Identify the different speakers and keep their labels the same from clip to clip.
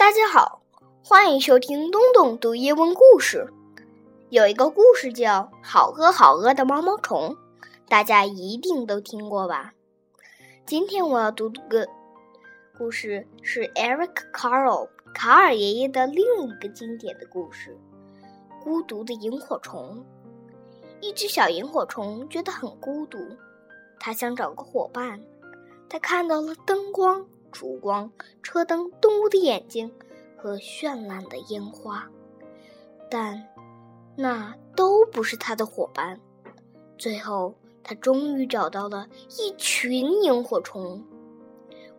Speaker 1: 大家好，欢迎收听东东读英文故事。有一个故事叫《好饿好饿的毛毛虫》，大家一定都听过吧？今天我要读的故事是 Eric Carle 卡尔爷爷的另一个经典的故事——孤独的萤火虫。一只小萤火虫觉得很孤独，它想找个伙伴。它看到了灯光。烛光、车灯、动物的眼睛和绚烂的烟花，但那都不是他的伙伴。最后，他终于找到了一群萤火虫。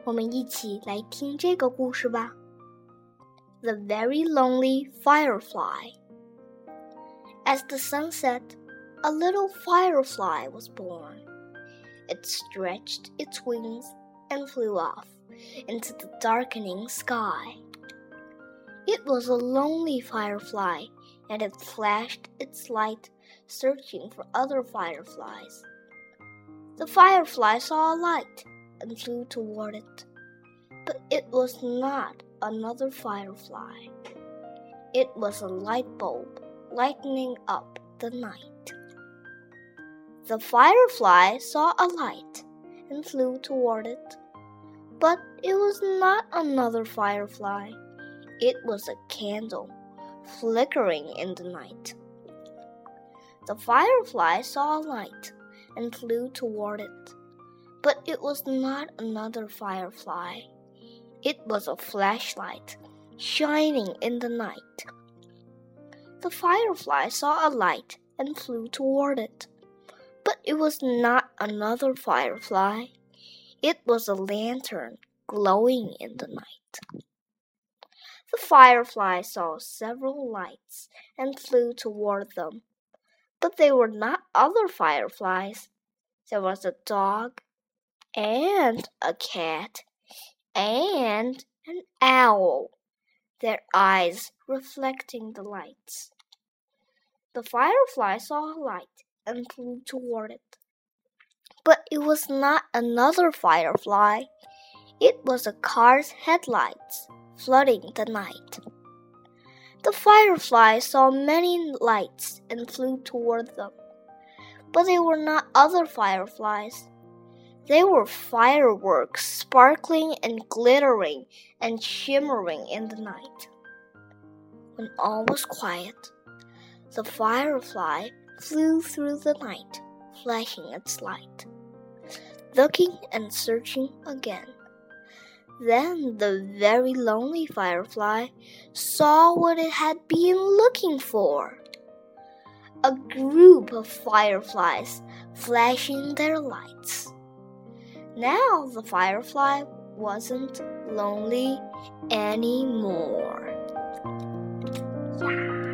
Speaker 1: 我们一起来听这个故事吧。The very lonely firefly. As the sun set, a little firefly was born. It stretched its wings and flew off. into the darkening sky. It was a lonely firefly, and it flashed its light, searching for other fireflies. The firefly saw a light and flew toward it, but it was not another firefly. It was a light bulb lightening up the night. The firefly saw a light and flew toward it, but it was not another firefly. It was a candle, flickering in the night. The firefly saw a light and flew toward it. But it was not another firefly. It was a flashlight, shining in the night. The firefly saw a light and flew toward it. But it was not another firefly. It was a lantern glowing in the night. The firefly saw several lights and flew toward them. But they were not other fireflies. There was a dog and a cat and an owl, their eyes reflecting the lights. The firefly saw a light and flew toward it. But it was not another firefly. It was a car's headlights flooding the night. The firefly saw many lights and flew toward them. But they were not other fireflies. They were fireworks sparkling and glittering and shimmering in the night. When all was quiet, the firefly flew through the night flashing its light, looking and searching again. Then the very lonely firefly saw what it had been looking for a group of fireflies flashing their lights. Now the firefly wasn't lonely anymore. Yeah.